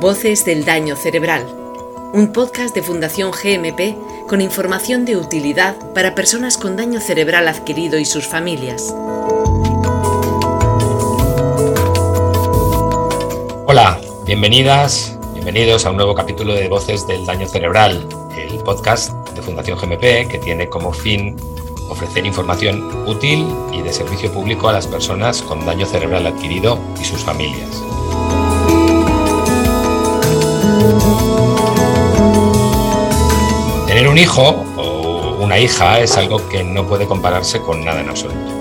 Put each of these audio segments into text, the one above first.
Voces del Daño Cerebral, un podcast de Fundación GMP con información de utilidad para personas con daño cerebral adquirido y sus familias. Hola, bienvenidas, bienvenidos a un nuevo capítulo de Voces del Daño Cerebral, el podcast de Fundación GMP que tiene como fin ofrecer información útil y de servicio público a las personas con daño cerebral adquirido y sus familias. Tener un hijo o una hija es algo que no puede compararse con nada en absoluto.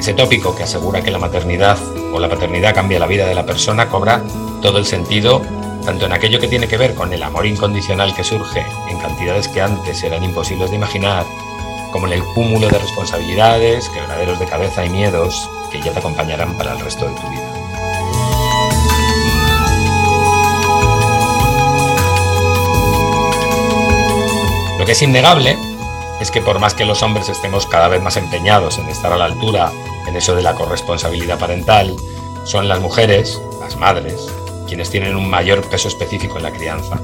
Ese tópico que asegura que la maternidad o la paternidad cambia la vida de la persona cobra todo el sentido tanto en aquello que tiene que ver con el amor incondicional que surge en cantidades que antes eran imposibles de imaginar, como en el cúmulo de responsabilidades, quebraderos de cabeza y miedos que ya te acompañarán para el resto de tu vida. Que es innegable es que por más que los hombres estemos cada vez más empeñados en estar a la altura en eso de la corresponsabilidad parental, son las mujeres, las madres, quienes tienen un mayor peso específico en la crianza.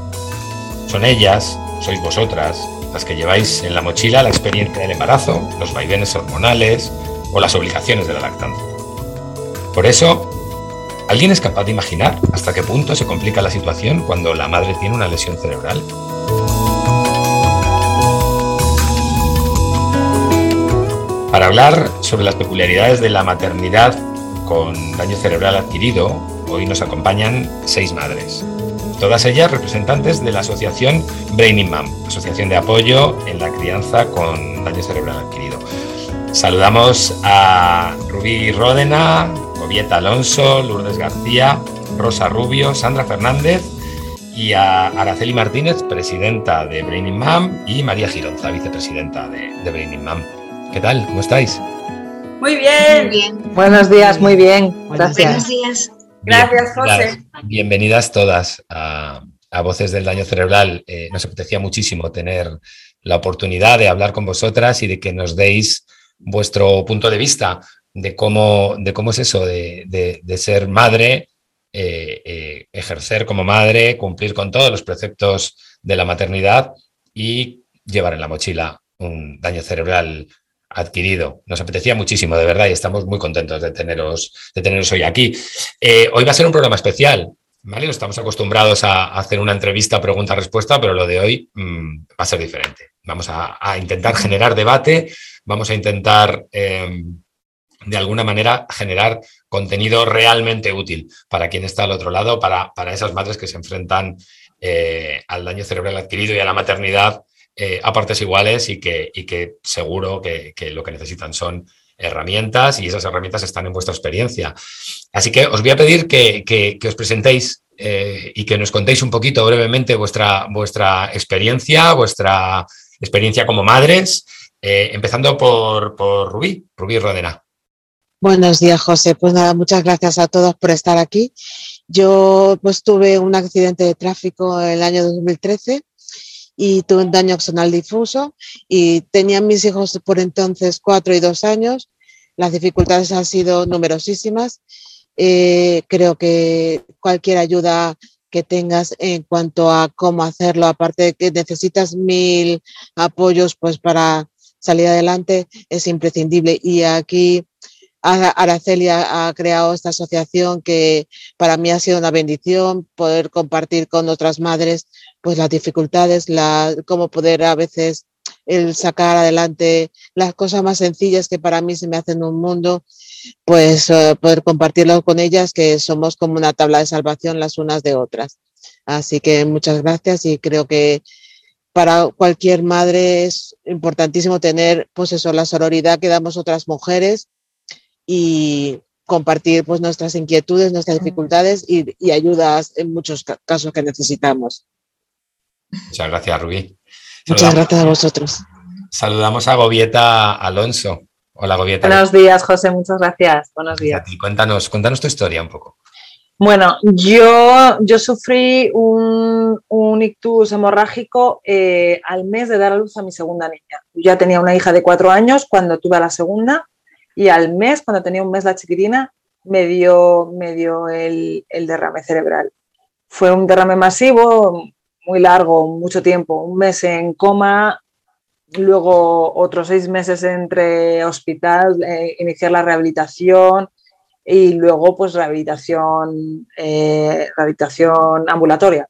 Son ellas, sois vosotras, las que lleváis en la mochila la experiencia del embarazo, los vaivenes hormonales o las obligaciones de la lactancia. Por eso, ¿alguien es capaz de imaginar hasta qué punto se complica la situación cuando la madre tiene una lesión cerebral? Para hablar sobre las peculiaridades de la maternidad con daño cerebral adquirido, hoy nos acompañan seis madres todas ellas representantes de la asociación Braining Mom, asociación de apoyo en la crianza con daño cerebral adquirido. Saludamos a Rubí Ródena, Gobieta Alonso, Lourdes García, Rosa Rubio, Sandra Fernández y a Araceli Martínez, presidenta de Braining Mom, y María Gironza, vicepresidenta de, de Braining Mom. ¿Qué tal? ¿Cómo estáis? Muy bien. Muy bien. Buenos días, muy bien. Gracias. Buenos días. Gracias, José. Bienvenidas todas a, Voces del Daño Cerebral. Eh, nos apetecía muchísimo tener la oportunidad de hablar con vosotras y de que nos deis vuestro punto de vista de cómo, de cómo es eso, de, ser madre, eh, eh, ejercer como madre, cumplir con todos los preceptos de la maternidad y llevar en la mochila un daño cerebral adquirido. Nos apetecía muchísimo, de verdad, y estamos muy contentos de teneros, de teneros hoy aquí. Eh, hoy va a ser un programa especial. ¿Vale? Estamos acostumbrados a hacer una entrevista pregunta-respuesta, pero lo de hoy mm, va a ser diferente. Vamos a, intentar generar debate, vamos a intentar em, de alguna manera generar contenido realmente útil para quien está al otro lado, para, para esas madres que se enfrentan eh, al daño cerebral adquirido y a la maternidad eh, a partes iguales y que, seguro que, lo que necesitan son herramientas y esas herramientas están en vuestra experiencia. Así que os voy a pedir que, os presentéis eh, y que nos contéis un poquito brevemente vuestra, vuestra experiencia, vuestra experiencia como madres, eh, empezando por, por Rubí, Rubí Rodena. Buenos días, José. Pues nada, muchas gracias a todos por estar aquí. Yo pues tuve un accidente de tráfico en el año 2013 y tuve un daño axonal difuso y tenía mis hijos por entonces cuatro y dos años. Las dificultades han sido numerosísimas. Eh, creo que cualquier ayuda que tengas en cuanto a cómo hacerlo, aparte de que necesitas mil apoyos pues para salir adelante, es imprescindible. Y aquí Araceli ha, creado esta asociación que para mí ha sido una bendición poder compartir con otras madres pues las dificultades, la, cómo poder a veces el sacar adelante las cosas más sencillas que para mí se me hacen un mundo, pues eh, poder compartirlo con ellas, que somos como una tabla de salvación las unas de otras. Así que muchas gracias y creo que para cualquier madre es importantísimo tener pues eso, la sororidad que damos otras mujeres y compartir pues nuestras inquietudes, nuestras dificultades y, ayudas en muchos casos que necesitamos. Muchas gracias, Rubí. Muchas gracias a vosotros. Saludamos a Gobieta Alonso. Hola, Gobieta. Buenos días, José. Muchas gracias. Buenos días. Cuéntanos, cuéntanos tu historia un poco. Bueno, yo, yo sufrí un, un ictus hemorrágico eh, al mes de dar a luz a mi segunda niña. ya tenía una hija de cuatro años cuando tuve a la segunda y al mes, cuando tenía un mes la chiquitina, me dio, me dio el, derrame cerebral. fue un derrame masivo, muy largo, mucho tiempo, un mes en coma, luego otros seis meses entre hospital, eh, iniciar la rehabilitación y luego pues rehabilitación, eh, rehabilitación ambulatoria.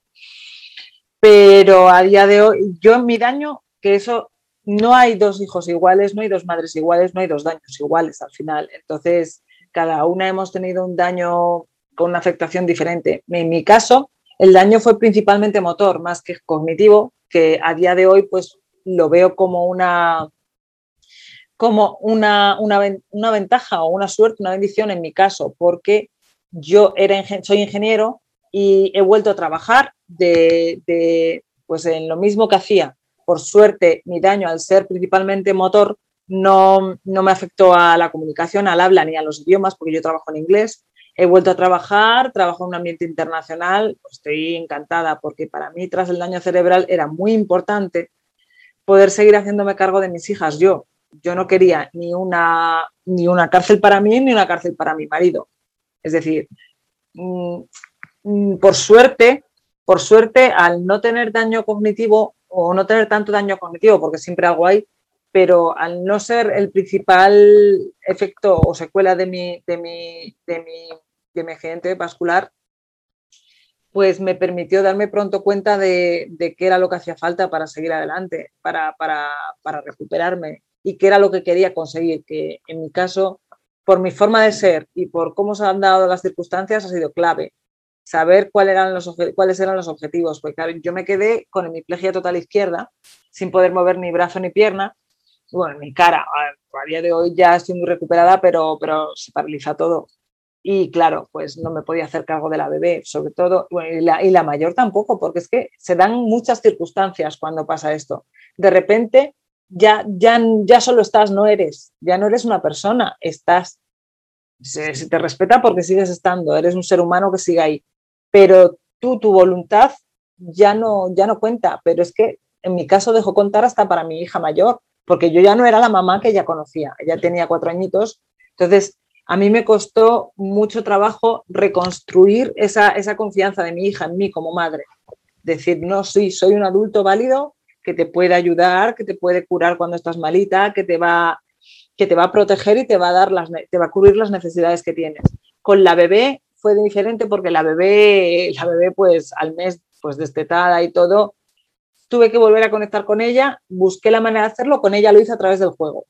Pero a día de hoy, yo en mi daño, que eso no hay dos hijos iguales, no hay dos madres iguales, no hay dos daños iguales al final. Entonces, cada una hemos tenido un daño con una afectación diferente. En mi caso, el daño fue principalmente motor, más que cognitivo, que a día de hoy pues lo veo como una como una, una, ventaja o una suerte, una bendición en mi caso, porque yo era, soy ingeniero y he vuelto a trabajar de, pues en lo mismo que hacía. Por suerte, mi daño al ser principalmente motor no, no me afectó a la comunicación, al habla ni a los idiomas, porque yo trabajo en inglés, He vuelto a trabajar, trabajo en un ambiente internacional, estoy encantada porque para mí tras el daño cerebral era muy importante poder seguir haciéndome cargo de mis hijas yo. Yo no quería ni una, ni una cárcel para mí ni una cárcel para mi marido. Es decir, mm, mm, por suerte, por suerte, al no tener daño cognitivo o no tener tanto daño cognitivo, porque siempre algo hay, pero al no ser el principal efecto o secuela de mi, de mi, de mi, de mi accidente vascular, pues me permitió darme pronto cuenta de, de, qué era lo que hacía falta para seguir adelante, para, para, para recuperarme y qué era lo que quería conseguir, que en mi caso, por mi forma de ser y por cómo se han dado las circunstancias, ha sido clave. Saber cuáles eran los, cuáles eran los objetivos, porque claro, yo me quedé con hemiplegia total izquierda, sin poder mover ni brazo ni pierna, bueno, mi cara, a, día de hoy ya estoy muy recuperada, pero, pero se paraliza todo. Y claro, pues no me podía hacer cargo de la bebé, sobre todo, y, la, y la mayor tampoco, porque es que se dan muchas circunstancias cuando pasa esto. De repente ya, ya, ya solo estás, no eres, ya no eres una persona, estás. Se, se, te respeta porque sigues estando, eres un ser humano que sigue ahí, pero tú, tu voluntad ya no, ya no cuenta, pero es que en mi caso dejo contar hasta para mi hija mayor, porque yo ya no era la mamá que ella conocía, ella tenía cuatro añitos, entonces a mí me costó mucho trabajo reconstruir esa, esa confianza de mi hija en mí como madre. Decir, no, sí, soy un adulto válido que te puede ayudar, que te puede curar cuando estás malita, que te va, que te va a proteger y te va a, dar las, te va a cubrir las necesidades que tienes. Con la bebé fue diferente porque la bebé, la bebé pues al mes pues destetada y todo, tuve que volver a conectar con ella, busqué la manera de hacerlo, con ella lo hice a través del juego.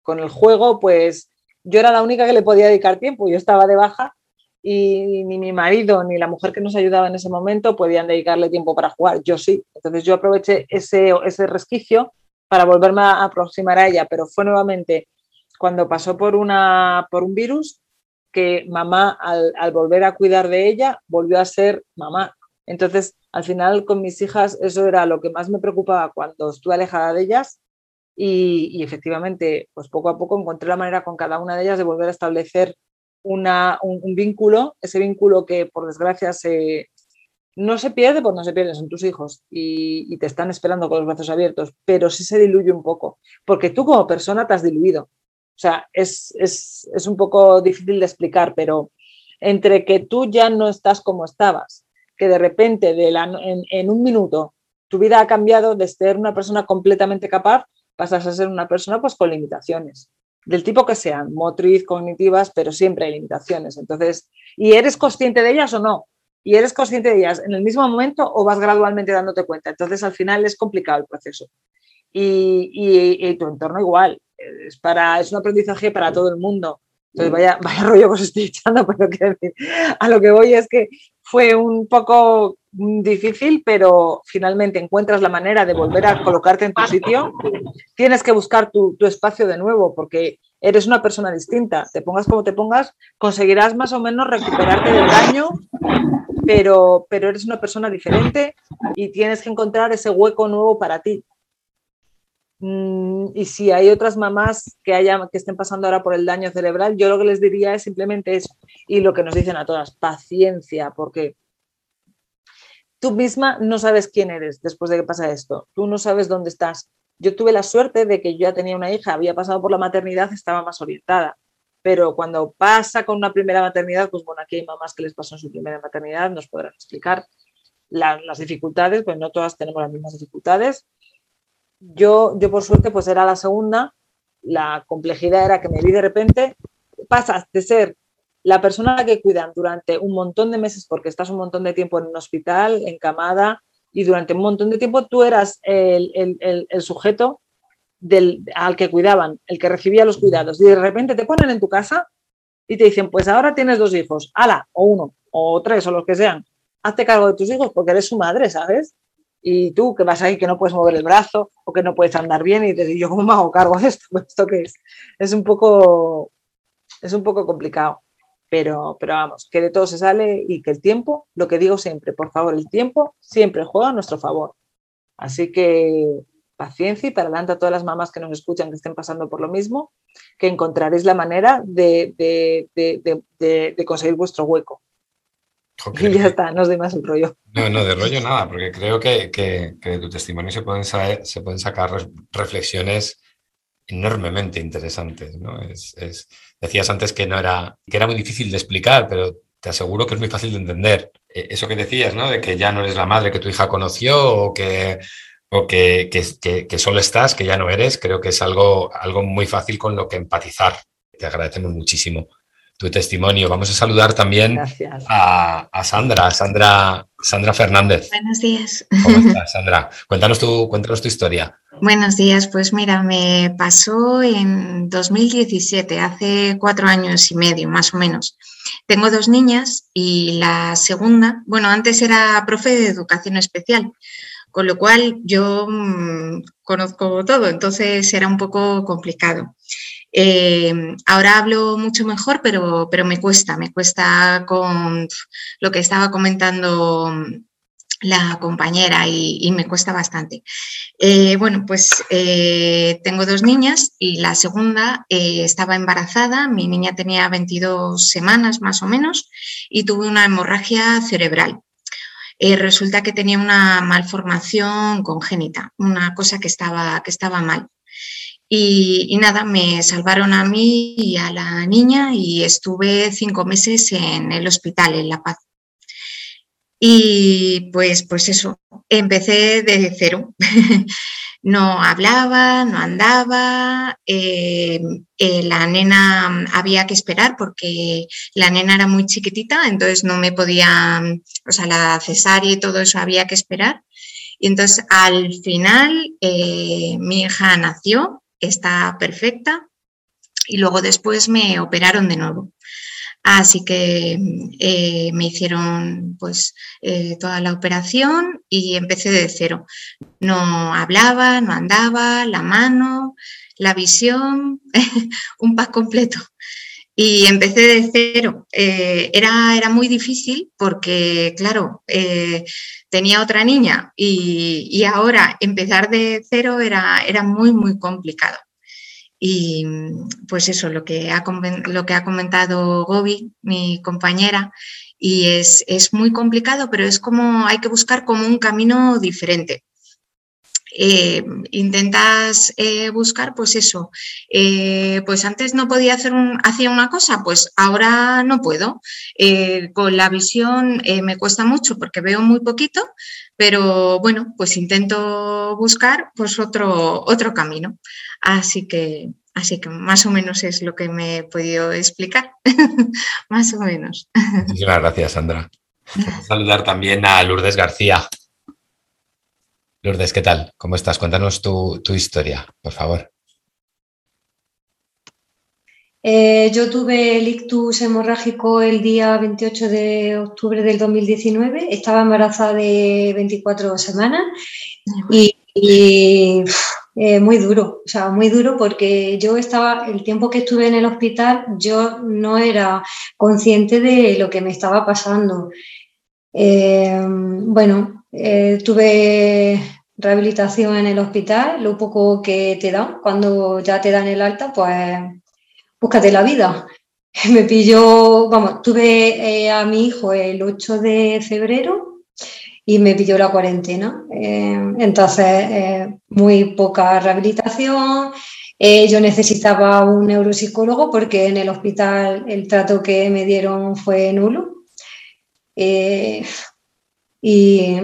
Con el juego, pues yo era la única que le podía dedicar tiempo, yo estaba de baja y ni mi marido ni la mujer que nos ayudaba en ese momento podían dedicarle tiempo para jugar, yo sí. Entonces yo aproveché ese, ese resquicio para volverme a aproximar a ella, pero fue nuevamente cuando pasó por, una, por un virus que mamá, al, al volver a cuidar de ella, volvió a ser mamá. Entonces, al final con mis hijas eso era lo que más me preocupaba cuando estuve alejada de ellas y, efectivamente, pues poco a poco encontré la manera con cada una de ellas de volver a establecer una, un, vínculo, ese vínculo que por desgracia se, no se pierde, pues no se pierde, son tus hijos y, y, te están esperando con los brazos abiertos, pero sí se diluye un poco, porque tú como persona te has diluido. O sea, es, es, es un poco difícil de explicar, pero entre que tú ya no estás como estabas que de repente de la, en, en, un minuto tu vida ha cambiado de ser una persona completamente capaz, pasas a ser una persona pues con limitaciones, del tipo que sean, motriz, cognitivas, pero siempre hay limitaciones. Entonces, ¿y eres consciente de ellas o no? ¿Y eres consciente de ellas en el mismo momento o vas gradualmente dándote cuenta? Entonces, al final es complicado el proceso. Y, y, y tu entorno igual, es, para, es un aprendizaje para todo el mundo. Entonces, vaya, vaya rollo que os estoy echando, pero a lo que voy es que fue un poco difícil, pero finalmente encuentras la manera de volver a colocarte en tu sitio. Tienes que buscar tu, tu, espacio de nuevo porque eres una persona distinta. Te pongas como te pongas, conseguirás más o menos recuperarte del daño, pero, pero eres una persona diferente y tienes que encontrar ese hueco nuevo para ti. Y si hay otras mamás que, haya, que estén pasando ahora por el daño cerebral, yo lo que les diría es simplemente eso. Y lo que nos dicen a todas, paciencia, porque tú misma no sabes quién eres después de que pasa esto. Tú no sabes dónde estás. Yo tuve la suerte de que yo ya tenía una hija, había pasado por la maternidad, estaba más orientada. Pero cuando pasa con una primera maternidad, pues bueno, aquí hay mamás que les pasó en su primera maternidad, nos podrán explicar. las dificultades, pues no todas tenemos las mismas dificultades. Yo, yo por suerte, pues era la segunda. La complejidad era que me vi de repente, pasas de ser la persona que cuidan durante un montón de meses, porque estás un montón de tiempo en un hospital, encamada, y durante un montón de tiempo tú eras el, sujeto del, al que cuidaban, el que recibía los cuidados, y de repente te ponen en tu casa y te dicen, pues ahora tienes dos hijos, ala, o uno, o tres, o los que sean, hazte cargo de tus hijos porque eres su madre, ¿sabes? Y tú que vas ahí que no puedes mover el brazo o que no puedes andar bien y te digo, ¿yo cómo me hago cargo de esto? Esto que es, es un poco, es un poco complicado. Pero, pero vamos, que de todo se sale y que el tiempo, lo que digo siempre, por favor, el tiempo siempre juega a nuestro favor. Así que paciencia y para adelante a todas las mamás que nos escuchan que estén pasando por lo mismo, que encontraréis la manera de, de conseguir vuestro hueco. Y ya está, no os doy más el rollo. No, no, de rollo nada, porque creo que, que, de tu testimonio se pueden, se pueden sacar reflexiones enormemente interesantes. ¿no? Es, decías antes que, no era, que era muy difícil de explicar, pero te aseguro que es muy fácil de entender. E, eso que decías, ¿no? de que ya no eres la madre que tu hija conoció o que, o que, que, que solo estás, que ya no eres, creo que es algo, algo muy fácil con lo que empatizar. Te agradecemos muchísimo tu testimonio. Vamos a saludar también a, Sandra, Sandra, Sandra Fernández. Buenos días. ¿Cómo estás, Sandra? Cuéntanos tu, cuéntanos tu historia. Buenos días, pues mira, me pasó en 2017, hace cuatro años y medio, más o menos. Tengo dos niñas y la segunda, bueno, antes era profe de educación especial, con lo cual yo mm, conozco todo, entonces era un poco complicado. Eh, ahora hablo mucho mejor, pero, pero me cuesta, me cuesta con lo que estaba comentando la compañera y, me cuesta bastante. Eh, bueno, pues eh, tengo dos niñas y la segunda estaba embarazada, mi niña tenía 22 semanas más o menos y tuve una hemorragia cerebral. resulta que tenía una malformación congénita, una cosa que estaba, que estaba mal. Y, nada, me salvaron a mí y a la niña y estuve cinco meses en el hospital en La Paz. Y pues, pues eso, empecé desde cero. no hablaba, no andaba, eh, eh, la nena había que esperar porque la nena era muy chiquitita, entonces no me podía, o sea, la cesárea y todo eso había que esperar. Y entonces al final eh, mi hija nació está perfecta y luego después me operaron de nuevo. Así que eh, me hicieron pues eh, toda la operación y empecé de cero. No hablaba, no andaba, la mano, la visión, un pack completo. Y empecé de cero. Eh, era, era muy difícil porque, claro, tenía otra niña y, ahora empezar de cero era, era muy, muy complicado. Y pues eso, lo que ha, lo que ha comentado Gobi, mi compañera, y es, es, muy complicado, pero es como hay que buscar como un camino diferente. Eh, intentas eh, buscar, pues eso, eh, pues antes no podía hacer un, hacía una cosa, pues ahora no puedo. con la visión me cuesta mucho porque veo muy poquito, pero bueno, pues intento buscar pues otro, otro camino. Así que, así que más o menos es lo que me he podido explicar, más o menos. Muchísimas gracias, Sandra. saludar también a Lourdes García. Lourdes, ¿qué tal? ¿Cómo estás? Cuéntanos tu, historia, por favor. Eh, yo tuve el ictus hemorrágico el día 28 de octubre del 2019. Estaba embarazada de 24 semanas y, eh, muy duro, o sea, muy duro porque yo estaba, el tiempo que estuve en el hospital, yo no era consciente de lo que me estaba pasando. Eh, bueno, eh, tuve rehabilitación en el hospital, lo poco que te dan, cuando ya te dan el alta, pues búscate la vida. Me pilló, vamos, tuve eh, a mi hijo el 8 de febrero y me pilló la cuarentena. Eh, entonces, muy poca rehabilitación. yo necesitaba un neuropsicólogo porque en el hospital el trato que me dieron fue nulo Y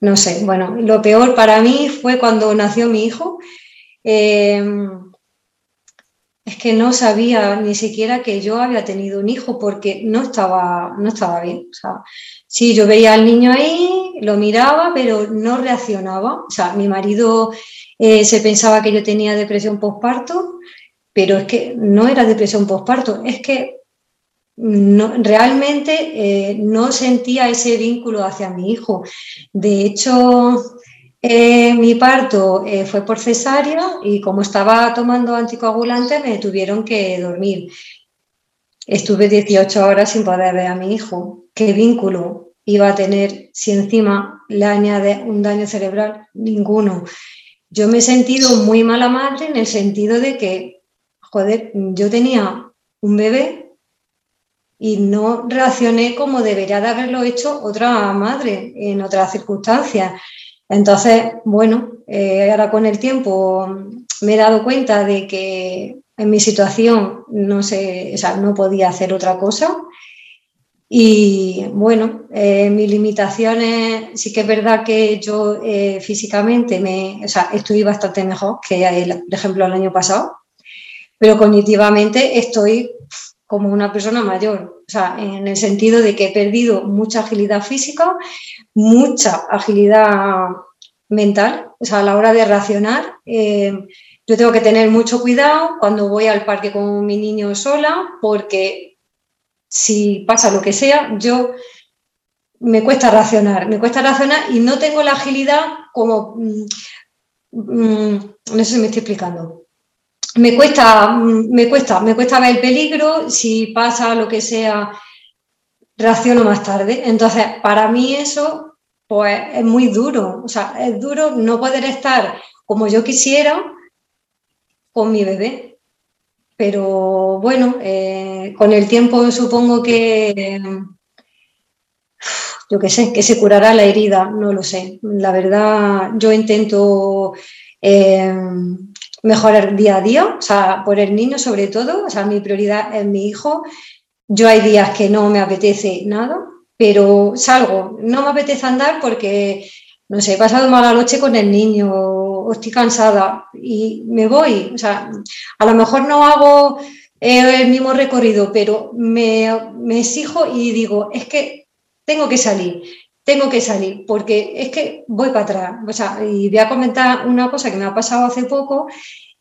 no sé, bueno, lo peor para mí fue cuando nació mi hijo. Em, es que no sabía ni siquiera que yo había tenido un hijo porque no estaba, no estaba bien. O sea, sí, yo veía al niño ahí, lo miraba, pero no reaccionaba. O sea, mi marido eh, se pensaba que yo tenía depresión postparto, pero es que no era depresión postparto, es que no, realmente eh, no sentía ese vínculo hacia mi hijo. De hecho, eh, mi parto eh, fue por cesárea y como estaba tomando anticoagulante me tuvieron que dormir. Estuve 18 horas sin poder ver a mi hijo. ¿Qué vínculo iba a tener si encima le añade un daño cerebral? Ninguno. Yo me he sentido muy mala madre en el sentido de que, joder, yo tenía un bebé y no reaccioné como debería de haberlo hecho otra madre en otras circunstancias. Entonces, bueno, eh, ahora con el tiempo me he dado cuenta de que en mi situación no, sé, no podía hacer otra cosa. Y bueno, eh, mis limitaciones, sí que es verdad que yo eh, físicamente me, o sea, estoy bastante mejor que, por ejemplo, el año pasado, pero cognitivamente estoy como una persona mayor, o sea, en el sentido de que he perdido mucha agilidad física, mucha agilidad mental, o sea, a la hora de reaccionar. Eh, yo tengo que tener mucho cuidado cuando voy al parque con mi niño sola, porque si pasa lo que sea, yo me cuesta reaccionar, me cuesta reaccionar y no tengo la agilidad como, mm, mm, no sé si me estoy explicando me cuesta, me cuesta, me cuesta ver el peligro, si pasa lo que sea, reacciono más tarde. Entonces, para mí eso, pues es muy duro. O sea, es duro no poder estar como yo quisiera con mi bebé. Pero bueno, eh, con el tiempo supongo que, yo qué sé, que se curará la herida, no lo sé. La verdad, yo intento... Eh, mejorar día a día, o sea, por el niño sobre todo, o sea, mi prioridad es mi hijo. Yo hay días que no me apetece nada, pero salgo, no me apetece andar porque, no sé, he pasado mala noche con el niño, o estoy cansada y me voy. O sea, a lo mejor no hago eh, el mismo recorrido, pero me, me exijo y digo, es que tengo que salir tengo que salir, porque es que voy para atrás. O sea, y voy a comentar una cosa que me ha pasado hace poco.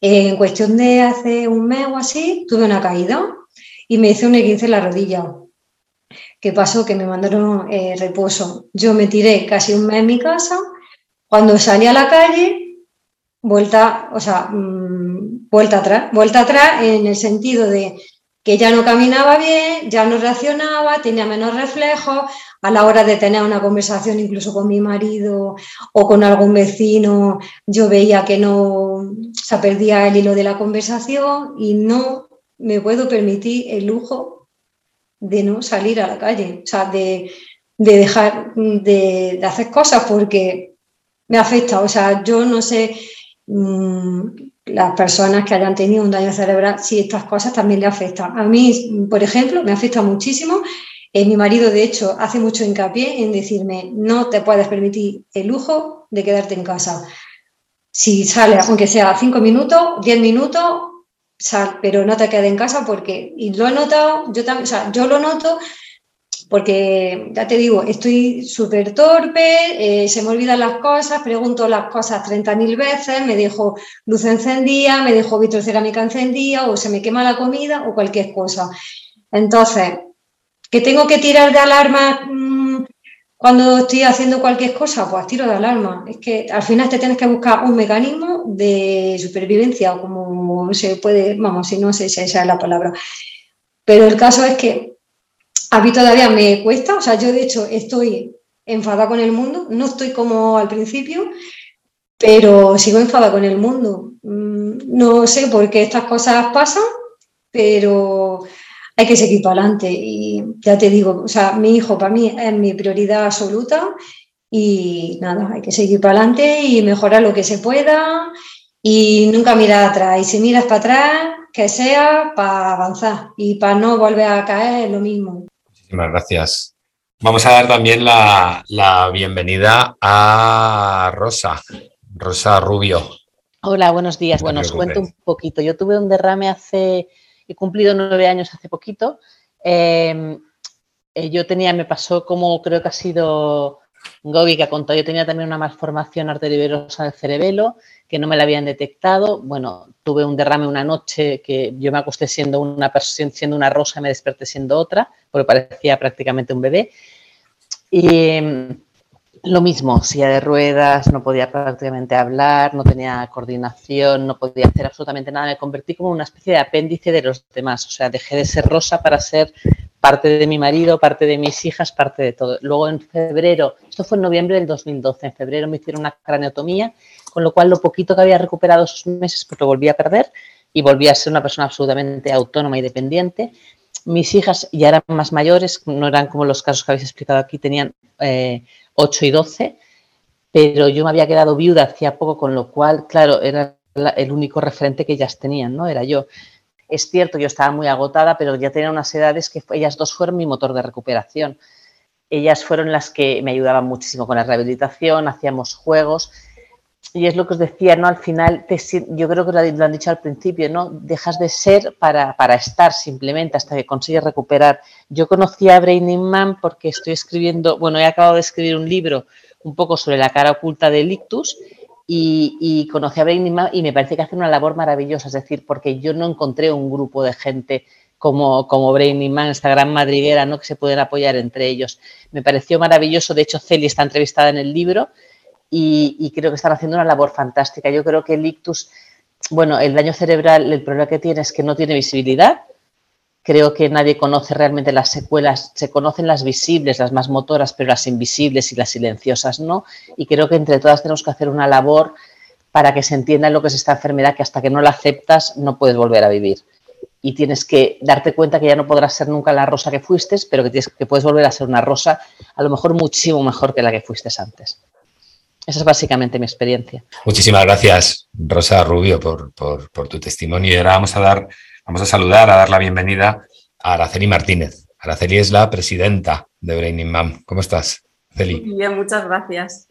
en cuestión de hace un mes o así, tuve una caída y me hice un E15 en la rodilla. ¿Qué pasó? Que me mandaron eh, reposo. Yo me tiré casi un mes en mi casa. Cuando salí a la calle, vuelta, o sea, mm, vuelta atrás, vuelta atrás en el sentido de que ya no caminaba bien, ya no reaccionaba, tenía menos reflejos, a la hora de tener una conversación incluso con mi marido o con algún vecino, yo veía que no se perdía el hilo de la conversación y no me puedo permitir el lujo de no salir a la calle, o sea, de, dejar de, hacer cosas porque me afecta, o sea, yo no sé mm, las personas que hayan tenido un daño cerebral si estas cosas también le afectan. A mí, por ejemplo, me afecta muchísimo eh, mi marido, de hecho, hace mucho hincapié en decirme, no te puedes permitir el lujo de quedarte en casa. Si sales, aunque sea cinco minutos, diez minutos, sal, pero no te quedes en casa porque, y lo he notado, yo también, o sea, yo lo noto porque, ya te digo, estoy súper torpe, eh, se me olvidan las cosas, pregunto las cosas 30.000 veces, me dejo luz encendida, me dejo vitrocerámica encendida, o se me quema la comida, o cualquier cosa. Entonces, ¿Que tengo que tirar de alarma mm, cuando estoy haciendo cualquier cosa? Pues tiro de alarma. Es que al final te tienes que buscar un mecanismo de supervivencia, o como se puede, vamos, si no sé si es la palabra. Pero el caso es que a mí todavía me cuesta, o sea, yo de hecho estoy enfadada con el mundo, no estoy como al principio, pero sigo enfadada con el mundo. Mm, no sé por qué estas cosas pasan, pero hay que seguir para adelante. Y ya te digo, o sea, mi hijo para mí es mi prioridad absoluta y nada, hay que seguir para adelante y mejorar lo que se pueda y nunca mirar atrás. Y si miras para atrás, que sea para avanzar y para no volver a caer lo mismo. Muchísimas gracias. Vamos a dar también la, bienvenida a Rosa, Rosa Rubio. Hola, buenos días. bueno, os cuento un poquito. Yo tuve un derrame hace, he cumplido nueve años hace poquito. Em, eh, yo tenía, me pasó como creo que ha sido Gobi que contado, yo tenía también una malformación arterioverosa del cerebelo que no me la habían detectado. Bueno, tuve un derrame una noche que yo me acosté siendo una siendo una rosa y me desperté siendo otra, porque parecía prácticamente un bebé. Y lo mismo, silla de ruedas, no podía prácticamente hablar, no tenía coordinación, no podía hacer absolutamente nada. Me convertí como una especie de apéndice de los demás. O sea, dejé de ser rosa para ser parte de mi marido, parte de mis hijas, parte de todo. Luego en febrero, esto fue en noviembre del 2012, en febrero me hicieron una craneotomía, con lo cual lo poquito que había recuperado esos meses, pues lo volví a perder y volví a ser una persona absolutamente autónoma y dependiente. Mis hijas ya eran más mayores, no eran como los casos que habéis explicado aquí, tenían 8 eh, y 12, pero yo me había quedado viuda hacía poco, con lo cual, claro, era el único referente que ellas tenían, ¿no? Era yo. Es cierto, yo estaba muy agotada, pero ya tenía unas edades que ellas dos fueron mi motor de recuperación. Ellas fueron las que me ayudaban muchísimo con la rehabilitación, hacíamos juegos y es lo que os decía, ¿no? Al final, yo creo que lo han dicho al principio, ¿no? Dejas de ser para, estar simplemente hasta que consigues recuperar. Yo conocí a Braining Man porque estoy escribiendo, bueno, he acabado de escribir un libro un poco sobre la cara oculta del ictus y, conocí a Braining Man y me parece que hace una labor maravillosa, es decir, porque yo no encontré un grupo de gente como, como Braining Man, esta gran madriguera, ¿no? Que se pueden apoyar entre ellos. Me pareció maravilloso, de hecho, Celi está entrevistada en el libro y, creo que están haciendo una labor fantástica. Yo creo que el ictus, bueno, el daño cerebral, el problema que tiene es que no tiene visibilidad. Creo que nadie conoce realmente las secuelas, se conocen las visibles, las más motoras, pero las invisibles y las silenciosas no. Y creo que entre todas tenemos que hacer una labor para que se entienda lo que es esta enfermedad, que hasta que no la aceptas no puedes volver a vivir. Y tienes que darte cuenta que ya no podrás ser nunca la rosa que fuiste, pero que, tienes, que puedes volver a ser una rosa a lo mejor muchísimo mejor que la que fuiste antes. Esa es básicamente mi experiencia. Muchísimas gracias, Rosa Rubio, por, tu testimonio. Y ahora vamos a dar, vamos a saludar, a dar la bienvenida a Araceli Martínez. Araceli es la presidenta de Braining Mam. ¿Cómo estás, Araceli? Muy bien, muchas gracias.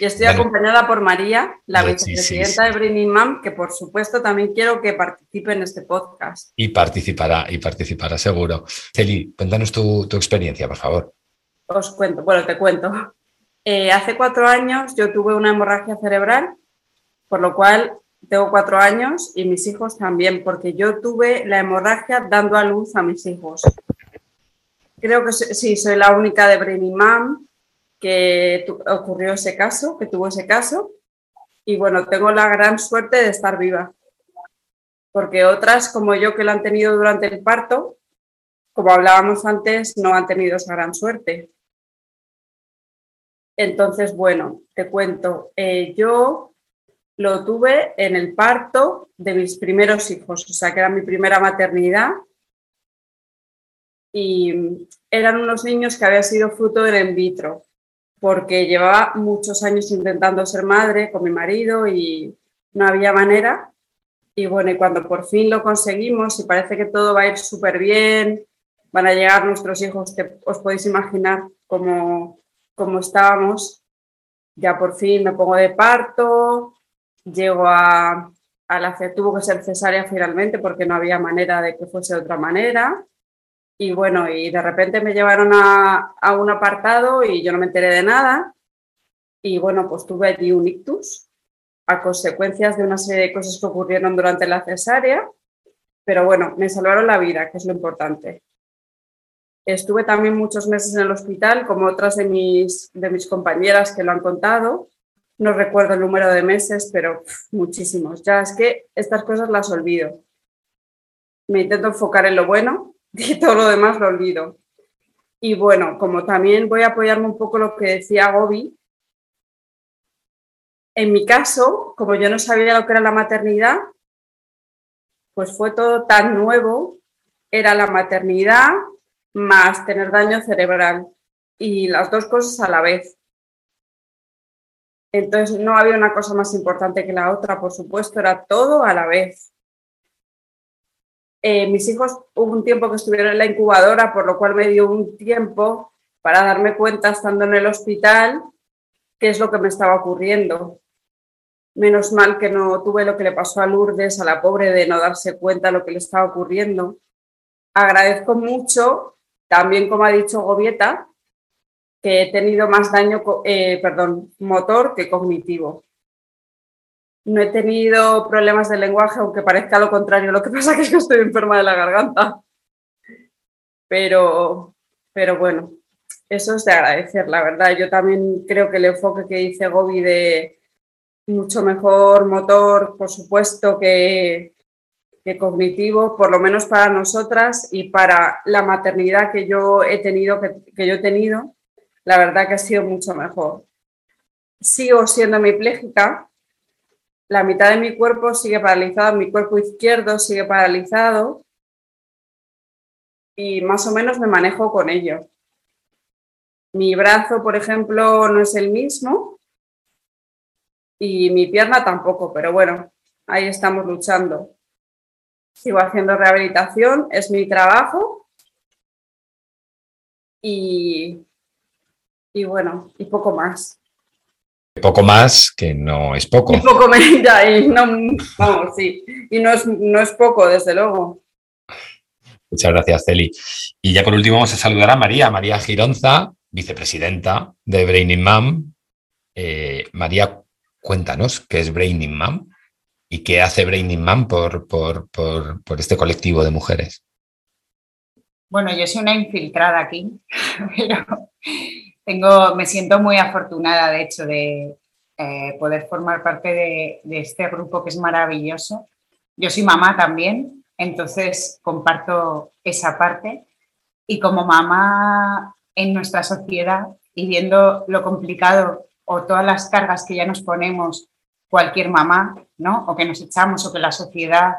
Y estoy acompañada por María, la vicepresidenta de Braining Mam, que por supuesto también quiero que participe en este podcast. Y participará, y participará seguro. Celi, cuéntanos tu, tu experiencia, por favor. Os cuento, bueno, te cuento. Eh, hace cuatro años yo tuve una hemorragia cerebral, por lo cual tengo cuatro años y mis hijos también, porque yo tuve la hemorragia dando a luz a mis hijos. Creo que sí, soy la única de Brainy Mom que ocurrió ese caso, que tuvo ese caso. Y bueno, tengo la gran suerte de estar viva, porque otras como yo que lo han tenido durante el parto, como hablábamos antes, no han tenido esa gran suerte. Entonces, bueno, te cuento, eh, yo lo tuve en el parto de mis primeros hijos, o sea, que era mi primera maternidad. Y eran unos niños que habían sido fruto del in vitro, porque llevaba muchos años intentando ser madre con mi marido y no había manera. Y bueno, y cuando por fin lo conseguimos y parece que todo va a ir súper bien, van a llegar nuestros hijos, que os podéis imaginar cómo, como estábamos, ya por fin me pongo de parto, llego a, la tuvo que ser cesárea finalmente porque no había manera de que fuese de otra manera. Y bueno, y de repente me llevaron a, a un apartado y yo no me enteré de nada. Y bueno, pues tuve allí un ictus a consecuencias de una serie de cosas que ocurrieron durante la cesárea. Pero bueno, me salvaron la vida, que es lo importante. Estuve también muchos meses en el hospital, como otras de mis, de mis compañeras que lo han contado. No recuerdo el número de meses, pero muchísimos. Ya es que estas cosas las olvido. Me intento enfocar en lo bueno y todo lo demás lo olvido. Y bueno, como también voy a apoyarme un poco lo que decía Gobi, en mi caso, como yo no sabía lo que era la maternidad, pues fue todo tan nuevo. Era la maternidad, más tener daño cerebral y las dos cosas a la vez. Entonces no había una cosa más importante que la otra, por supuesto, era todo a la vez. Eh, mis hijos hubo un tiempo que estuvieron en la incubadora, por lo cual me dio un tiempo para darme cuenta estando en el hospital qué es lo que me estaba ocurriendo. Menos mal que no tuve lo que le pasó a Lourdes, a la pobre, de no darse cuenta de lo que le estaba ocurriendo. Agradezco mucho, también como ha dicho Gobieta, que he tenido más daño, eh, perdón, motor que cognitivo. No he tenido problemas de lenguaje, aunque parezca lo contrario. Lo que pasa es que estoy enferma de la garganta. Pero, pero bueno, eso es de agradecer, la verdad. Yo también creo que el enfoque que dice Gobi de mucho mejor motor, por supuesto, que, cognitivo, por lo menos para nosotras y para la maternidad que yo he tenido, que, que yo he tenido, la verdad que ha sido mucho mejor. Sigo siendo hemipléjica, la mitad de mi cuerpo sigue paralizado, mi cuerpo izquierdo sigue paralizado y más o menos me manejo con ello. Mi brazo, por ejemplo, no es el mismo y mi pierna tampoco, pero bueno, ahí estamos luchando. Sigo haciendo rehabilitación, es mi trabajo y, y bueno, y poco más. Poco más que no es poco. Y poco menos, y no, vamos, sí, y no es, no es poco, desde luego. Muchas gracias, Celi. Y ya por último vamos a saludar a María, María Gironza, vicepresidenta de Braining Mom. Eh, María, cuéntanos qué es Braining Mom y qué hace Braining Mom por, por, por, este colectivo de mujeres. Bueno, yo soy una infiltrada aquí, pero tengo, me siento muy afortunada, de hecho, de eh, poder formar parte de, de este grupo que es maravilloso. Yo soy mamá también, entonces comparto esa parte. Y como mamá en nuestra sociedad y viendo lo complicado o todas las cargas que ya nos ponemos cualquier mamá, ¿no? O que nos echamos o que la sociedad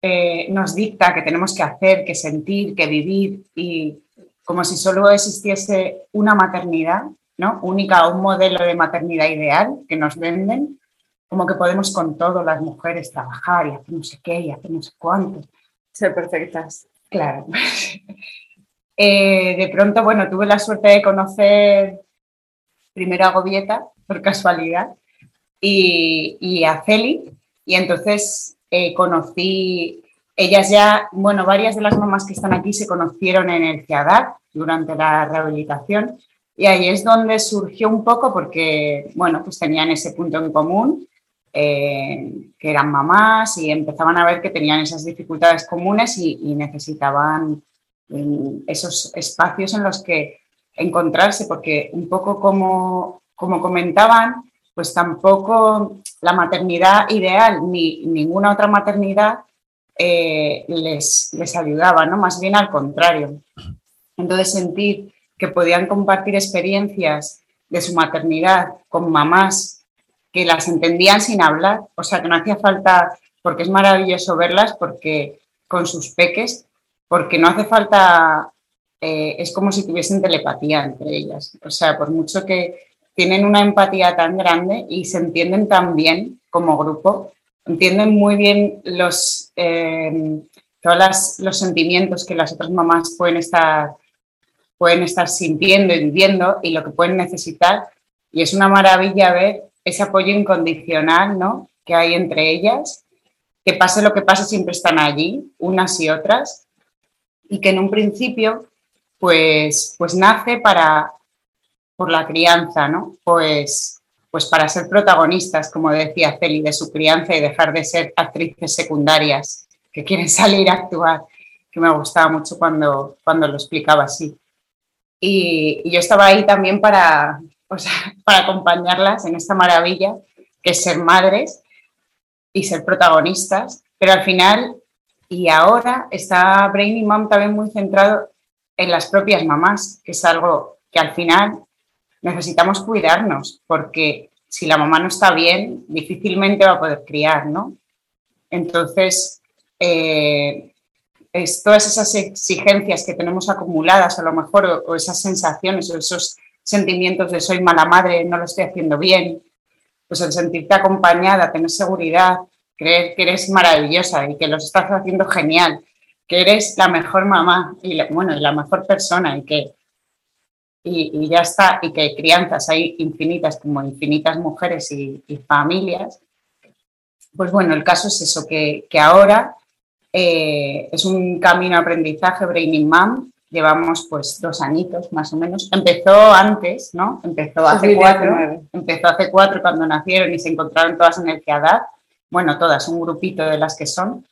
eh, nos dicta que tenemos que hacer, que sentir, que vivir y como si solo existiese una maternidad, ¿no? Única, un modelo de maternidad ideal que nos venden, como que podemos con todo las mujeres trabajar y hacer no sé qué y hacer no sé cuánto. Ser perfectas. Claro. Eh, de pronto, bueno, tuve la suerte de conocer primero a Gobieta, por casualidad, y, a Celi, y entonces eh, conocí, ellas ya, bueno, varias de las mamás que están aquí se conocieron en el CIADAC durante la rehabilitación, y ahí es donde surgió un poco porque, bueno, pues tenían ese punto en común, eh, que eran mamás y empezaban a ver que tenían esas dificultades comunes y necesitaban esos espacios en los que encontrarse, porque un poco como, como comentaban, pues tampoco la maternidad ideal ni ninguna otra maternidad eh, les, les ayudaba, ¿no? Más bien al contrario. Entonces sentir que podían compartir experiencias de su maternidad con mamás que las entendían sin hablar, o sea que no hacía falta, porque es maravilloso verlas, porque con sus peques porque no hace falta, eh, es como si tuviesen telepatía entre ellas. O sea, por mucho que tienen una empatía tan grande y se entienden tan bien como grupo, entienden muy bien los, eh, todos los sentimientos que las otras mamás pueden estar, pueden estar sintiendo y viviendo y lo que pueden necesitar. Y es una maravilla ver ese apoyo incondicional ¿no? que hay entre ellas, que pase lo que pase, siempre están allí, unas y otras, y que en un principio pues, pues nace para, por la crianza, ¿no? Pues, pues para ser protagonistas, como decía Celi, de su crianza y dejar de ser actrices secundarias que quieren salir a actuar, que me gustaba mucho cuando, cuando lo explicaba así. Y, yo estaba ahí también para, para acompañarlas en esta maravilla que es ser madres y ser protagonistas, pero al final y ahora está Brainy Mom también muy centrado en las propias mamás, que es algo que al final necesitamos cuidarnos, porque si la mamá no está bien, difícilmente va a poder criar, ¿no? Entonces, eh, todas esas exigencias que tenemos acumuladas a lo mejor, o, esas sensaciones o esos sentimientos de soy mala madre, no lo estoy haciendo bien, pues el sentirte acompañada, tener seguridad, creer que eres maravillosa y que lo estás haciendo genial, que eres la mejor mamá y la, bueno, la mejor persona y que y, ya está, y que crianzas hay infinitas, como infinitas mujeres y, familias, pues bueno, el caso es eso, que, ahora eh, es un camino de aprendizaje Braining Mom, llevamos pues dos añitos más o menos. Empezó antes, ¿no? Empezó hace cuatro, empezó hace cuatro cuando nacieron y se encontraron todas en el edad, bueno, todas, un grupito de las que son,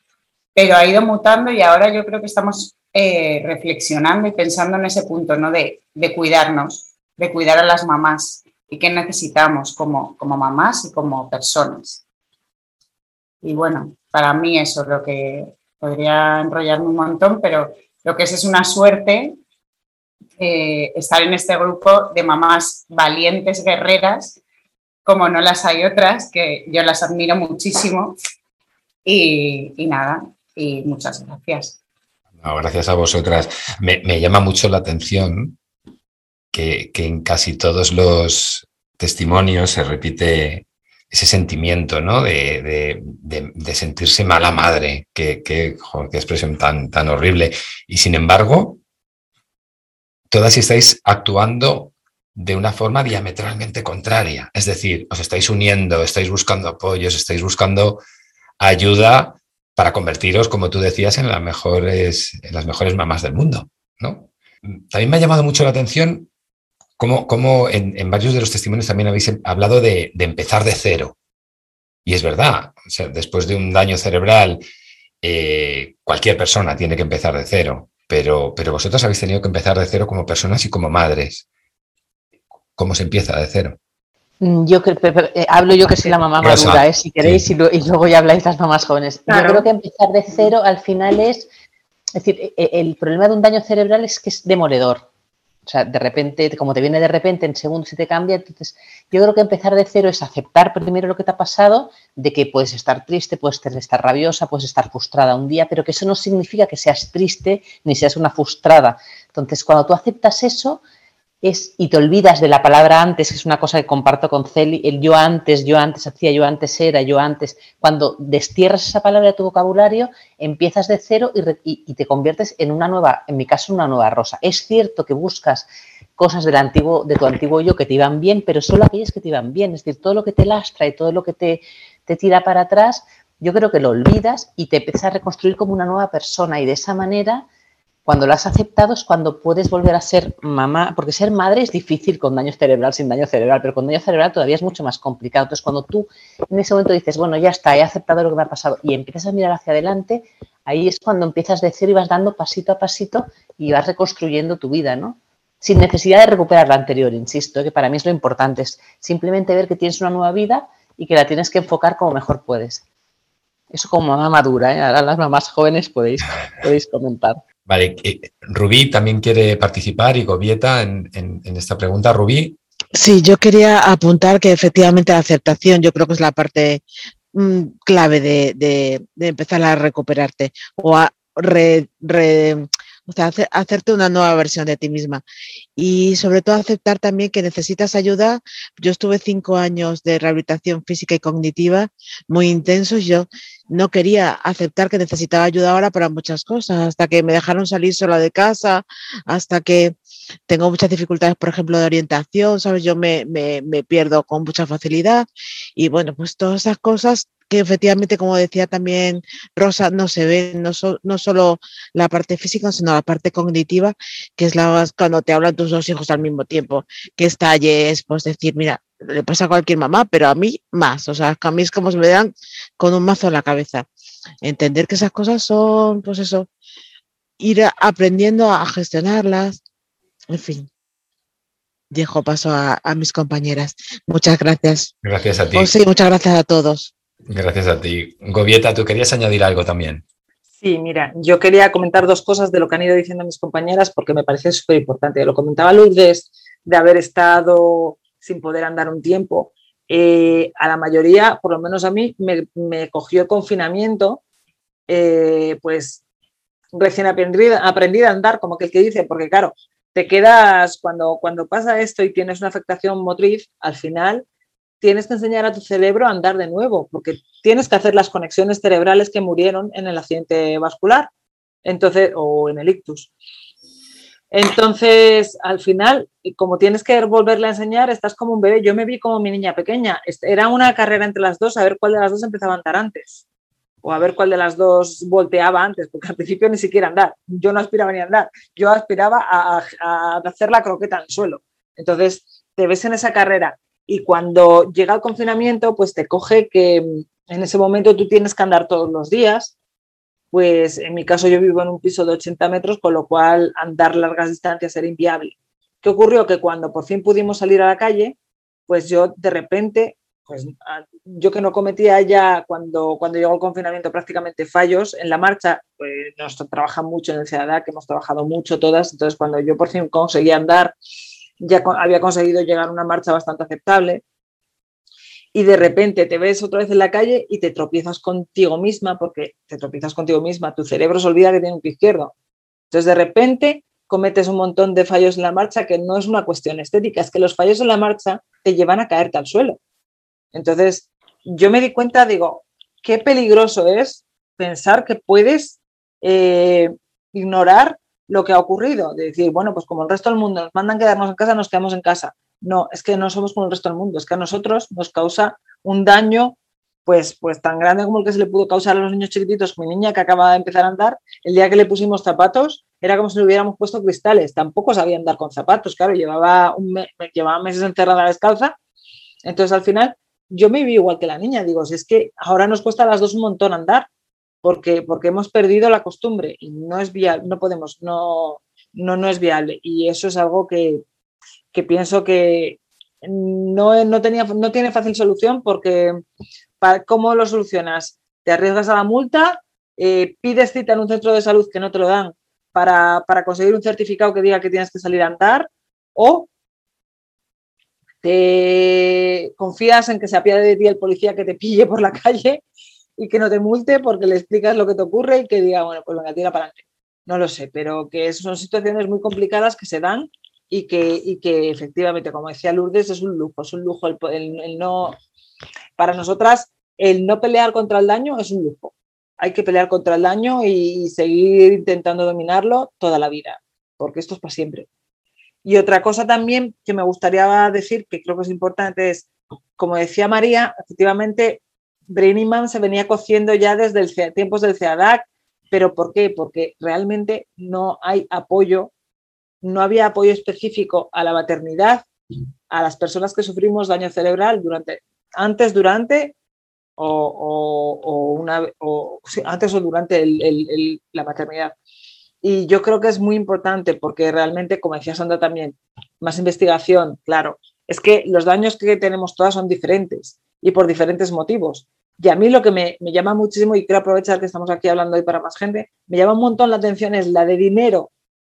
pero ha ido mutando y ahora yo creo que estamos eh, reflexionando y pensando en ese punto, ¿no? De, cuidarnos, de cuidar a las mamás y qué necesitamos como, como mamás y como personas. Y bueno, para mí eso es lo que podría enrollarme un montón, pero lo que es es una suerte eh, estar en este grupo de mamás valientes, guerreras, como no las hay otras, que yo las admiro muchísimo. Y, y nada, y muchas gracias gracias a vosotras. Me, llama mucho la atención que, en casi todos los testimonios se repite ese sentimiento ¿no? de, sentirse mala madre, que, qué expresión tan, tan horrible. Y sin embargo, todas estáis actuando de una forma diametralmente contraria. Es decir, os estáis uniendo, estáis buscando apoyos, estáis buscando ayuda para convertiros, como tú decías, en las mejores, en las mejores mamás del mundo. ¿no? También me ha llamado mucho la atención cómo, en, varios de los testimonios también habéis hablado de, empezar de cero. Y es verdad, después de un daño cerebral, eh, cualquier persona tiene que empezar de cero, pero, pero vosotros habéis tenido que empezar de cero como personas y como madres. ¿Cómo se empieza de cero? Mm, yo eh, hablo yo que soy la mamá madura, ¿eh? si queréis, y, luego ya habláis las mamás jóvenes. Yo creo que empezar de cero al final es, es decir, e, e, el problema de un daño cerebral es que es demoledor. O sea, de repente, como te viene de repente, en segundos y te cambia, entonces yo creo que empezar de cero es aceptar primero lo que te ha pasado, de que puedes estar triste, puedes estar rabiosa, puedes estar frustrada un día, pero que eso no significa que seas triste ni seas una frustrada. Entonces, cuando tú aceptas eso, es, y te olvidas de la palabra antes, que es una cosa que comparto con Celi, el yo antes, yo antes hacía, yo antes era, yo antes. Cuando destierras esa palabra de tu vocabulario, empiezas de cero y, te conviertes en una nueva, en mi caso, una nueva rosa. Es cierto que buscas cosas del antiguo, de tu antiguo yo que te iban bien, pero solo aquellas que te iban bien. Es decir, todo lo que te lastra y todo lo que te, te tira para atrás, yo creo que lo olvidas y te empiezas a reconstruir como una nueva persona y de esa manera cuando lo has aceptado es cuando puedes volver a ser mamá, porque ser madre es difícil con daño cerebral, sin daño cerebral, pero con daño cerebral todavía es mucho más complicado. Entonces, cuando tú en ese momento dices, bueno, ya está, he aceptado lo que me ha pasado y empiezas a mirar hacia adelante, ahí es cuando empiezas de cero y vas dando pasito a pasito y vas reconstruyendo tu vida, ¿no? Sin necesidad de recuperar la anterior, insisto, que para mí es lo importante, es simplemente ver que tienes una nueva vida y que la tienes que enfocar como mejor puedes. Eso como mamá madura, ¿eh? ahora las mamás jóvenes podéis, podéis comentar. Vale, eh, Rubí también quiere participar y Gobieta en, esta pregunta. Rubí. Sí, yo quería apuntar que efectivamente la aceptación yo creo que es la parte mm, clave de, empezar a recuperarte o a hacerte una nueva versión de ti misma. Y sobre todo aceptar también que necesitas ayuda. Yo estuve cinco años de rehabilitación física y cognitiva muy intensos. Yo no quería aceptar que necesitaba ayuda ahora para muchas cosas, hasta que me dejaron salir sola de casa, hasta que tengo muchas dificultades, por ejemplo, de orientación, ¿sabes? Yo me, pierdo con mucha facilidad y bueno, pues todas esas cosas que efectivamente, como decía también Rosa, no se ven, no, no solo la parte física, sino la parte cognitiva, que es la cuando te hablan tus dos hijos al mismo tiempo, que estalles, pues decir, mira, le pasa a cualquier mamá, pero a mí más. O sea, a mí es como se me dan con un mazo en la cabeza. Entender que esas cosas son, pues eso, ir aprendiendo a gestionarlas. En fin. Dejo paso a, mis compañeras. Muchas gracias. Gracias a ti. sí, muchas gracias a todos. Gracias a ti. Gobieta, ¿tú querías añadir algo también? Sí, mira, yo quería comentar dos cosas de lo que han ido diciendo mis compañeras porque me parece súper importante. Lo comentaba Lourdes de haber estado sin poder andar un tiempo. Eh, a la mayoría, por lo menos a mí, me, cogió el confinamiento, eh, pues recién aprendida, aprendida a andar, como que el que dice, porque claro, te quedas, cuando, cuando pasa esto y tienes una afectación motriz, al final tienes que enseñar a tu cerebro a andar de nuevo, porque tienes que hacer las conexiones cerebrales que murieron en el accidente vascular, entonces, o en el ictus. Entonces, al final, como tienes que volverle a enseñar, estás como un bebé. Yo me vi como mi niña pequeña. Era una carrera entre las dos, a ver cuál de las dos empezaba a andar antes. O a ver cuál de las dos volteaba antes, porque al principio ni siquiera andar. Yo no aspiraba ni a andar. Yo aspiraba a, a hacer la croqueta el suelo. Entonces, te ves en esa carrera y cuando llega el confinamiento, pues te coge que en ese momento tú tienes que andar todos los días. Pues en mi caso yo vivo en un piso de 80 metros, con lo cual andar largas distancias era inviable. ¿Qué ocurrió? Que cuando por fin pudimos salir a la calle, pues yo de repente, pues yo que no cometía ya cuando, cuando llegó el confinamiento prácticamente fallos en la marcha, pues nos trabajan mucho en el CEDAC, que hemos trabajado mucho todas, entonces cuando yo por fin conseguí andar, ya había conseguido llegar a una marcha bastante aceptable y de repente te ves otra vez en la calle y te tropiezas contigo misma porque te tropiezas contigo misma, tu cerebro se olvida que tiene un pie izquierdo. Entonces de repente cometes un montón de fallos en la marcha que no es una cuestión estética, es que los fallos en la marcha te llevan a caerte al suelo. Entonces yo me di cuenta, digo, qué peligroso es pensar que puedes eh, ignorar lo que ha ocurrido, de decir, bueno, pues como el resto del mundo nos mandan quedarnos en casa, nos quedamos en casa. No, es que no somos como el resto del mundo, es que a nosotros nos causa un daño pues, pues tan grande como el que se le pudo causar a los niños chiquititos. Mi niña que acaba de empezar a andar, el día que le pusimos zapatos, era como si le hubiéramos puesto cristales. Tampoco sabía andar con zapatos, claro, llevaba, un llevaba meses encerrada descalza. Entonces, al final, yo me vi igual que la niña. Digo, si es que ahora nos cuesta a las dos un montón andar, porque, porque hemos perdido la costumbre y no es viable, no podemos, no, no, no es viable. Y eso es algo que, que pienso que no, no, tenía, no tiene fácil solución porque ¿cómo lo solucionas? Te arriesgas a la multa, eh, pides cita en un centro de salud que no te lo dan para, para conseguir un certificado que diga que tienes que salir a andar o te confías en que se apiade de ti el policía que te pille por la calle y que no te multe porque le explicas lo que te ocurre y que diga, bueno, pues venga, tira para adelante. No lo sé, pero que son situaciones muy complicadas que se dan y que, y que efectivamente, como decía Lourdes, es un lujo, es un lujo el, no, para nosotras el no pelear contra el daño es un lujo. Hay que pelear contra el daño y, seguir intentando dominarlo toda la vida, porque esto es para siempre. Y otra cosa también que me gustaría decir, que creo que es importante, es, como decía María, efectivamente Brainiman se venía cociendo ya desde el tiempos del CEADAC, pero ¿por qué? Porque realmente no hay apoyo, no había apoyo específico a la maternidad, a las personas que sufrimos daño cerebral durante, antes, durante o, una, antes o durante la maternidad. Y yo creo que es muy importante porque realmente, como decía Sandra también, más investigación, claro, es que los daños que tenemos todas son diferentes y por diferentes motivos. Y a mí lo que me, llama muchísimo, y quiero aprovechar que estamos aquí hablando hoy para más gente, me llama un montón la atención es la de dinero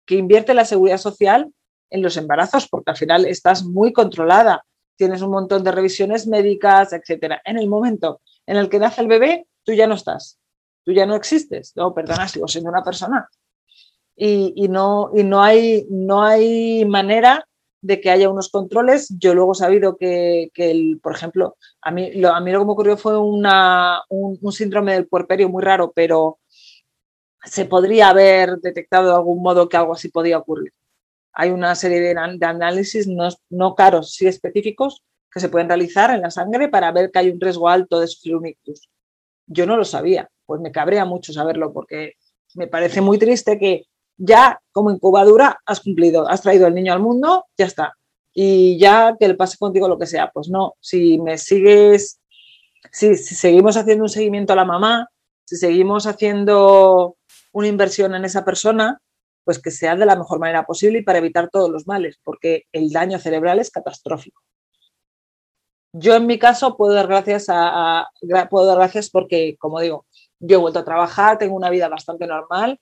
que invierte la seguridad social en los embarazos, porque al final estás muy controlada, tienes un montón de revisiones médicas, etcétera. En el momento en el que nace el bebé, tú ya no estás, tú ya no existes. No, perdona, sigo siendo una persona. Y, y, no, y no, hay, no hay manera de que haya unos controles. Yo luego he sabido que, el, por ejemplo, a mí, lo, a mí lo que me ocurrió fue una, un, síndrome del puerperio muy raro, pero se podría haber detectado de algún modo que algo así podía ocurrir. Hay una serie de, análisis no, no, caros, sí específicos, que se pueden realizar en la sangre para ver que hay un riesgo alto de sufrir. Yo no lo sabía, pues me cabrea mucho saberlo porque me parece muy triste que ya como incubadora has cumplido, has traído al niño al mundo, ya está. Y ya que le pase contigo lo que sea. Pues no, si me sigues, si, seguimos haciendo un seguimiento a la mamá, si seguimos haciendo una inversión en esa persona, pues que sea de la mejor manera posible y para evitar todos los males, porque el daño cerebral es catastrófico. Yo en mi caso puedo dar gracias puedo dar gracias porque, como digo, yo he vuelto a trabajar, tengo una vida bastante normal,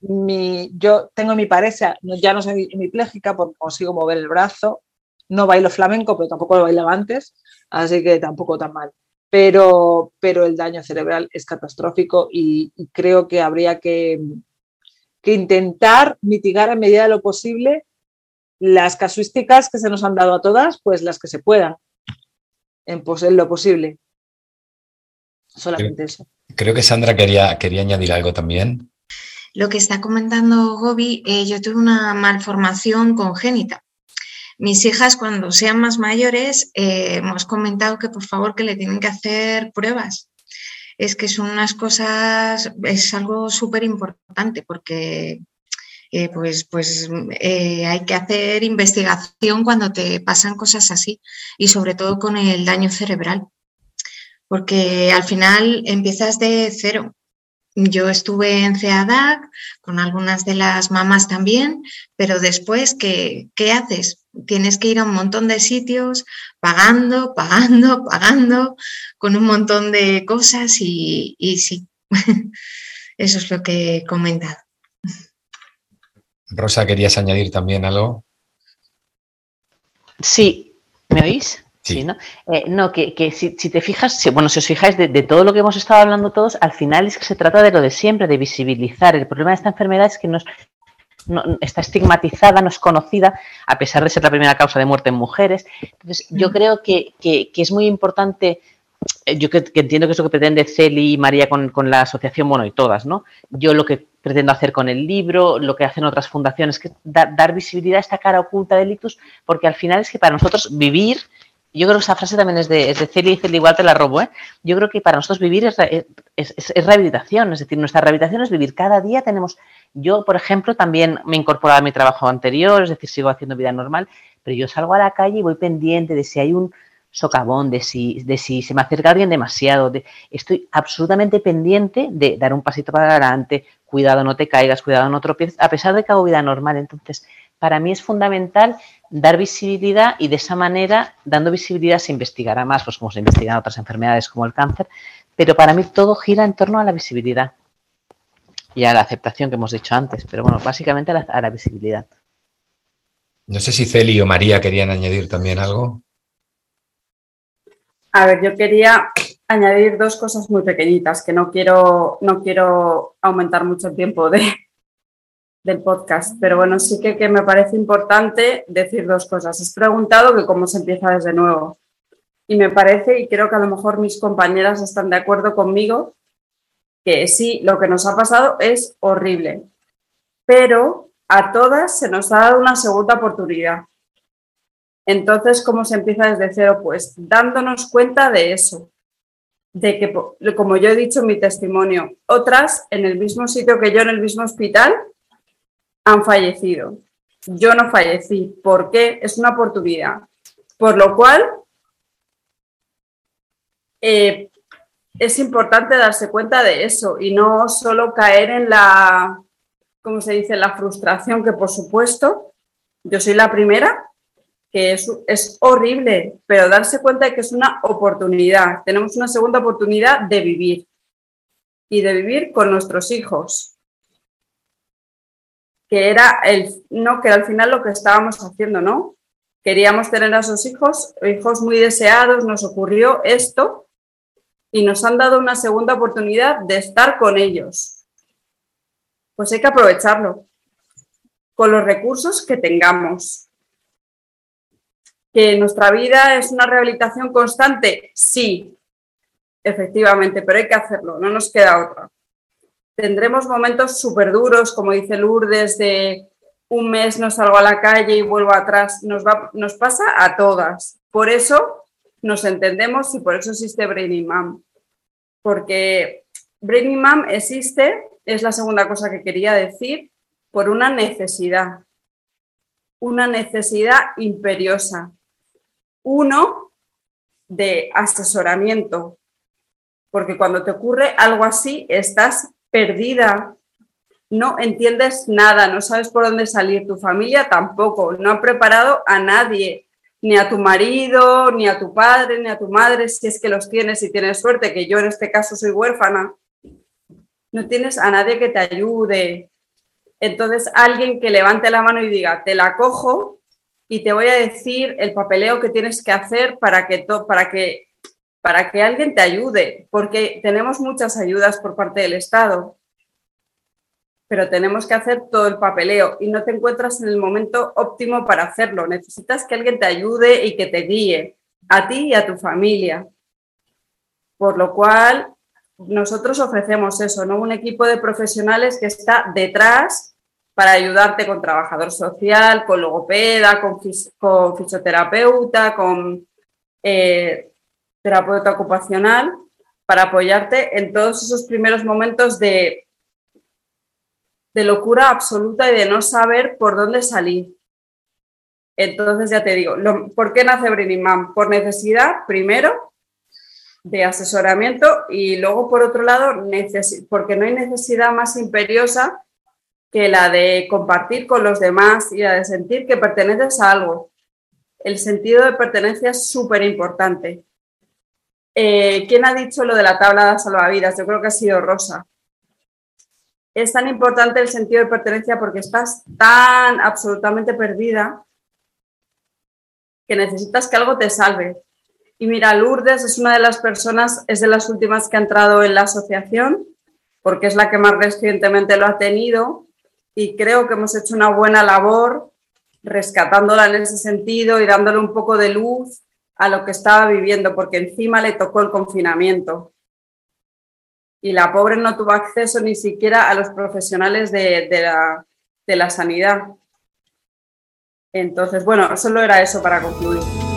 mi, yo tengo mi pareja, ya no soy hemipléjica porque consigo mover el brazo, no bailo flamenco, pero tampoco lo bailaba antes, así que tampoco tan mal. Pero, pero el daño cerebral es catastrófico y, creo que habría que, que, intentar mitigar a medida de lo posible las casuísticas que se nos han dado a todas, pues las que se puedan, en, pues, en lo posible. Solamente eso. Creo que Sandra quería, quería añadir algo también. lo que está comentando Gobi, eh, yo tuve una malformación congénita. Mis hijas, cuando sean más mayores, eh, hemos comentado que por favor que le tienen que hacer pruebas. Es que son unas cosas, es algo súper importante porque eh, pues, pues hay que hacer investigación cuando te pasan cosas así y sobre todo con el daño cerebral, porque al final empiezas de cero yo estuve en CEADAC con algunas de las mamás también, pero después, ¿qué, ¿qué, haces? Tienes que ir a un montón de sitios pagando, pagando, pagando, con un montón de cosas y, y sí, eso es lo que he comentado. Rosa, ¿querías añadir también algo? Sí, ¿me oís? Sí, ¿no? Eh, no, que, si, te fijas, bueno, si os fijáis de, todo lo que hemos estado hablando todos, al final es que se trata de lo de siempre, de visibilizar. El problema de esta enfermedad es que no, está estigmatizada, no es conocida, a pesar de ser la primera causa de muerte en mujeres. Entonces, yo mm. creo que, es muy importante, eh, yo que, entiendo que es lo que pretende Celi y María con, la asociación, bueno, y todas, ¿no? Yo lo que pretendo hacer con el libro, lo que hacen otras fundaciones, que dar, dar visibilidad a esta cara oculta del ictus, porque al final es que para nosotros vivir yo creo que esa frase también es de, es de Celia y Celia igual te la robo, ¿eh? Yo creo que para nosotros vivir es, es, rehabilitación, es decir, nuestra rehabilitación es vivir. Cada día tenemos, yo por ejemplo también me he incorporado a mi trabajo anterior, es decir, sigo haciendo vida normal, pero yo salgo a la calle y voy pendiente de si hay un socavón, de si, de si se me acerca alguien demasiado, de, estoy absolutamente pendiente de dar un pasito para adelante, cuidado no te caigas, cuidado no tropieces, a pesar de que hago vida normal. Entonces, para mí es fundamental dar visibilidad y de esa manera, dando visibilidad, se investigará más, pues como se investigan otras enfermedades como el cáncer, pero para mí todo gira en torno a la visibilidad y a la aceptación que hemos dicho antes, pero bueno, básicamente a la, visibilidad. No sé si Celi o María querían añadir también algo. A ver, yo quería añadir dos cosas muy pequeñitas, que no quiero, no quiero aumentar mucho el tiempo de, del podcast, pero bueno, sí que, me parece importante decir dos cosas. Has preguntado que cómo se empieza desde nuevo. Y me parece, y creo que a lo mejor mis compañeras están de acuerdo conmigo, que sí, lo que nos ha pasado es horrible, pero a todas se nos ha dado una segunda oportunidad. Entonces, ¿cómo se empieza desde cero? Pues dándonos cuenta de eso, de que, como yo he dicho en mi testimonio, otras en el mismo sitio que yo, en el mismo hospital, han fallecido. Yo no fallecí. ¿Por qué? Es una oportunidad. Por lo cual, eh, es importante darse cuenta de eso y no solo caer en la, ¿cómo se dice?, la frustración, que por supuesto, yo soy la primera, que es, es horrible, pero darse cuenta de que es una oportunidad. Tenemos una segunda oportunidad de vivir y de vivir con nuestros hijos que era el, no, que al final lo que estábamos haciendo, ¿no? Queríamos tener a esos hijos, hijos muy deseados, nos ocurrió esto y nos han dado una segunda oportunidad de estar con ellos. Pues hay que aprovecharlo con los recursos que tengamos. ¿Que nuestra vida es una rehabilitación constante? Sí, efectivamente, pero hay que hacerlo, no nos queda otra tendremos momentos súper duros, como dice Lourdes, de un mes no salgo a la calle y vuelvo atrás. Nos, va, nos pasa a todas. Por eso nos entendemos y por eso existe Brainy Mom. Porque Brainy Mom existe, es la segunda cosa que quería decir, por una necesidad. Una necesidad imperiosa. Uno, de asesoramiento. Porque cuando te ocurre algo así, estás perdida, no entiendes nada, no sabes por dónde salir, tu familia tampoco, no ha preparado a nadie, ni a tu marido, ni a tu padre, ni a tu madre, si es que los tienes y tienes suerte, que yo en este caso soy huérfana, no tienes a nadie que te ayude. Entonces, alguien que levante la mano y diga, te la cojo y te voy a decir el papeleo que tienes que hacer para que, para que para que alguien te ayude, porque tenemos muchas ayudas por parte del Estado, pero tenemos que hacer todo el papeleo y no te encuentras en el momento óptimo para hacerlo. Necesitas que alguien te ayude y que te guíe, a ti y a tu familia. Por lo cual, nosotros ofrecemos eso, ¿no? Un equipo de profesionales que está detrás para ayudarte con trabajador social, con logopeda, con, fisioterapeuta, con eh, terapeuta ocupacional, para apoyarte en todos esos primeros momentos de, de locura absoluta y de no saber por dónde salir. Entonces, ya te digo, ¿por qué nace Brinimam? Por necesidad, primero, de asesoramiento y luego, por otro lado, porque no hay necesidad más imperiosa que la de compartir con los demás y la de sentir que perteneces a algo. El sentido de pertenencia es súper importante. Eh, ¿Quién ha dicho lo de la tabla de salvavidas? Yo creo que ha sido Rosa. Es tan importante el sentido de pertenencia porque estás tan absolutamente perdida que necesitas que algo te salve. Y mira, Lourdes es una de las personas, es de las últimas que ha entrado en la asociación, porque es la que más recientemente lo ha tenido y creo que hemos hecho una buena labor rescatándola en ese sentido y dándole un poco de luz a lo que estaba viviendo, porque encima le tocó el confinamiento. Y la pobre no tuvo acceso ni siquiera a los profesionales de, la, de la sanidad. Entonces, bueno, solo era eso para concluir.